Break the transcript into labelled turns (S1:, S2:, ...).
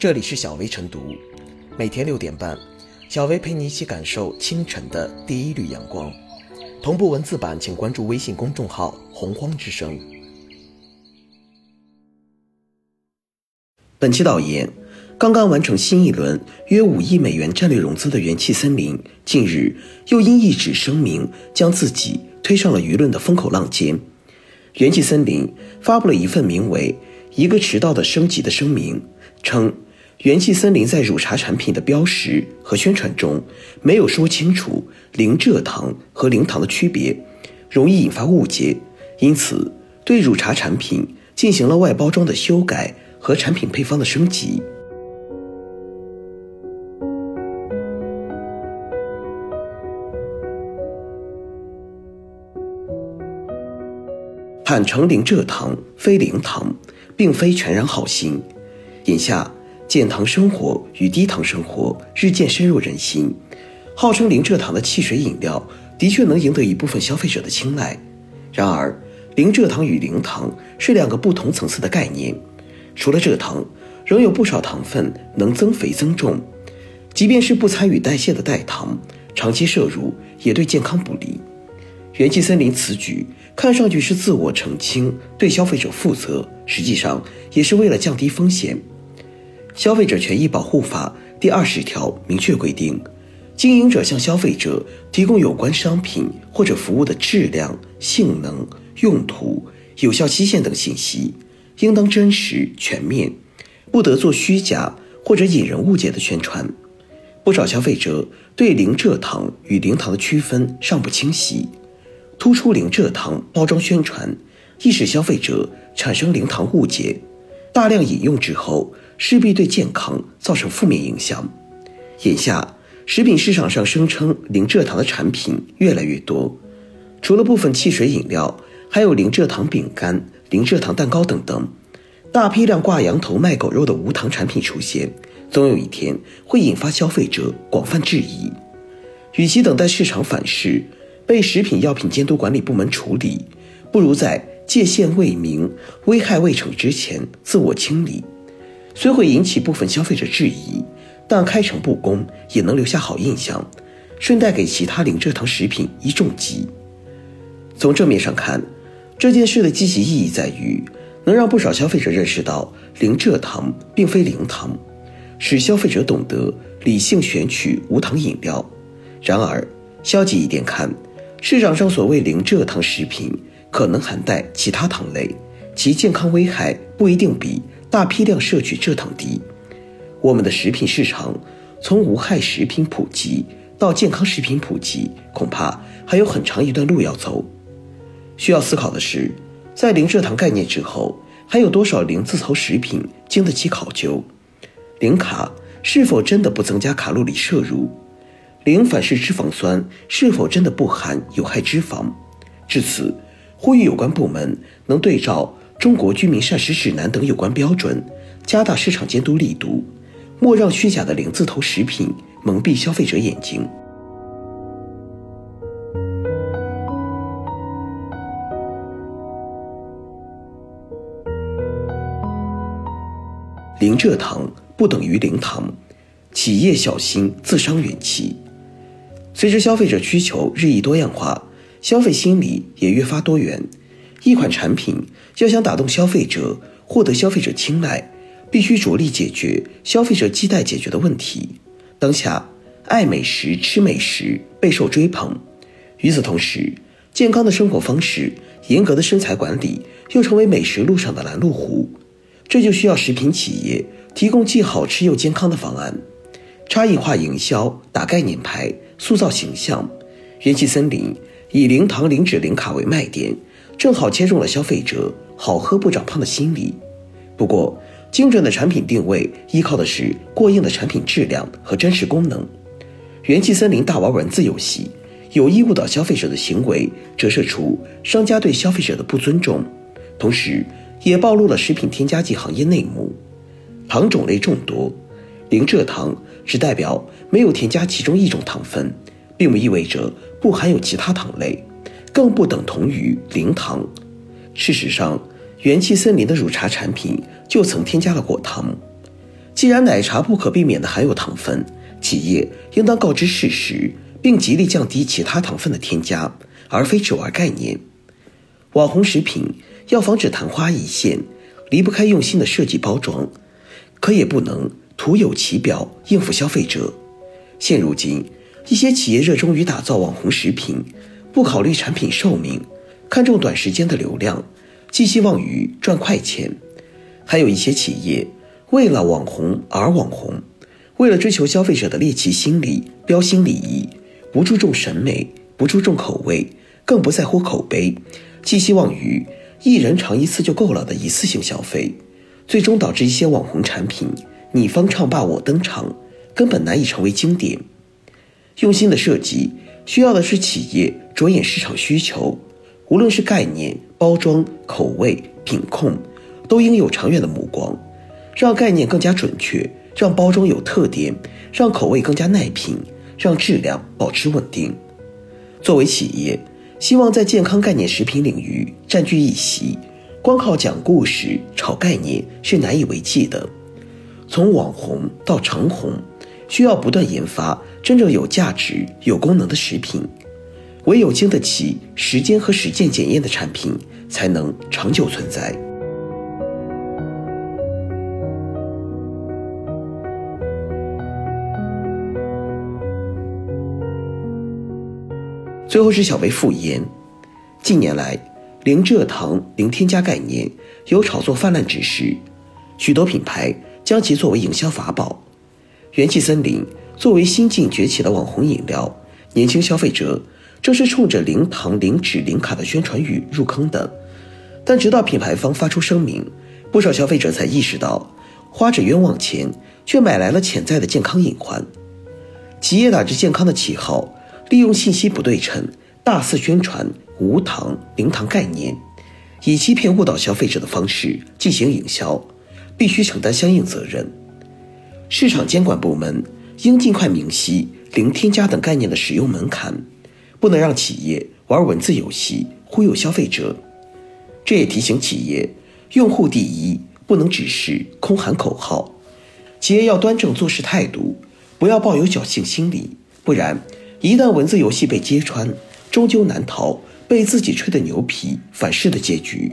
S1: 这里是小薇晨读，每天六点半，小薇陪你一起感受清晨的第一缕阳光。同步文字版，请关注微信公众号“洪荒之声”。本期导言：刚刚完成新一轮约五亿美元战略融资的元气森林，近日又因一纸声明将自己推上了舆论的风口浪尖。元气森林发布了一份名为《一个迟到的升级》的声明，称。元气森林在乳茶产品的标识和宣传中没有说清楚零蔗糖和零糖的区别，容易引发误解，因此对乳茶产品进行了外包装的修改和产品配方的升级。坦诚零蔗糖非零糖，并非全然好心。眼下。减糖生活与低糖生活日渐深入人心，号称零蔗糖的汽水饮料的确能赢得一部分消费者的青睐。然而，零蔗糖与零糖是两个不同层次的概念。除了蔗糖，仍有不少糖分能增肥增重，即便是不参与代谢的代糖，长期摄入也对健康不利。元气森林此举看上去是自我澄清，对消费者负责，实际上也是为了降低风险。消费者权益保护法第二十条明确规定，经营者向消费者提供有关商品或者服务的质量、性能、用途、有效期限等信息，应当真实全面，不得做虚假或者引人误解的宣传。不少消费者对零蔗糖与零糖的区分尚不清晰，突出零蔗糖包装宣传，易使消费者产生零糖误解，大量饮用之后。势必对健康造成负面影响。眼下，食品市场上声称零蔗糖的产品越来越多，除了部分汽水饮料，还有零蔗糖饼干、零蔗糖蛋糕等等，大批量挂羊头卖狗肉的无糖产品出现，总有一天会引发消费者广泛质疑。与其等待市场反噬，被食品药品监督管理部门处理，不如在界限未明、危害未成之前自我清理。虽会引起部分消费者质疑，但开诚布公也能留下好印象，顺带给其他零蔗糖食品一重击。从正面上看，这件事的积极意义在于能让不少消费者认识到零蔗糖并非零糖，使消费者懂得理性选取无糖饮料。然而，消极一点看，市场上所谓零蔗糖食品可能含带其他糖类，其健康危害不一定比。大批量摄取蔗糖低，我们的食品市场从无害食品普及到健康食品普及，恐怕还有很长一段路要走。需要思考的是，在零蔗糖概念之后，还有多少零自槽食品经得起考究？零卡是否真的不增加卡路里摄入？零反式脂肪酸是否真的不含有害脂肪？至此，呼吁有关部门能对照。中国居民膳食指南等有关标准，加大市场监督力度，莫让虚假的零字头食品蒙蔽消费者眼睛。零蔗糖不等于零糖，企业小心自伤元气。随着消费者需求日益多样化，消费心理也越发多元。一款产品要想打动消费者，获得消费者青睐，必须着力解决消费者亟待解决的问题。当下，爱美食、吃美食备受追捧。与此同时，健康的生活方式、严格的身材管理又成为美食路上的拦路虎。这就需要食品企业提供既好吃又健康的方案，差异化营销，打概念牌，塑造形象。元气森林以零糖、零脂、零卡为卖点。正好切中了消费者好喝不长胖的心理。不过，精准的产品定位依靠的是过硬的产品质量和真实功能。元气森林大玩文字游戏，有意误导消费者的行为，折射出商家对消费者的不尊重，同时也暴露了食品添加剂行业内幕。糖种类众多，零蔗糖只代表没有添加其中一种糖分，并不意味着不含有其他糖类。更不等同于零糖。事实上，元气森林的乳茶产品就曾添加了果糖。既然奶茶不可避免的含有糖分，企业应当告知事实，并极力降低其他糖分的添加，而非只玩概念。网红食品要防止昙花一现，离不开用心的设计包装，可也不能徒有其表应付消费者。现如今，一些企业热衷于打造网红食品，不考虑产品寿命，看重短时间的流量，寄希望于赚快钱。还有一些企业为了网红而网红，为了追求消费者的猎奇心理、标新立异，不注重审美，不注重口味，更不在乎口碑。寄希望于一人尝一次就够了的一次性消费，最终导致一些网红产品你方唱罢我登场，根本难以成为经典。用心的设计需要的是企业着眼市场需求，无论是概念、包装、口味、品控，都应有长远的目光，让概念更加准确，让包装有特点，让口味更加耐品，让质量保持稳定。作为企业。希望在健康概念食品领域占据一席，光靠讲故事、炒概念是难以为继的。从网红到长红，需要不断研发真正有价值、有功能的食品。唯有经得起时间和实践检验的产品，才能长久存在。最后是小薇复言，近年来零蔗糖、零添加概念有炒作泛滥之势，许多品牌将其作为营销法宝。元气森林作为新晋崛起的网红饮料，年轻消费者正是冲着零糖、零脂、零卡的宣传语入坑的。但直到品牌方发出声明，不少消费者才意识到，花着冤枉钱却买来了潜在的健康隐患。企业打着健康的旗号。利用信息不对称，大肆宣传无糖、零糖概念，以欺骗误导消费者的方式进行营销，必须承担相应责任。市场监管部门应尽快明晰零添加等概念的使用门槛，不能让企业玩文字游戏忽悠消费者。这也提醒企业，用户第一，不能只是空喊口号，企业要端正做事态度，不要抱有侥幸心理，不然。一旦文字游戏被揭穿，终究难逃被自己吹的牛皮反噬的结局。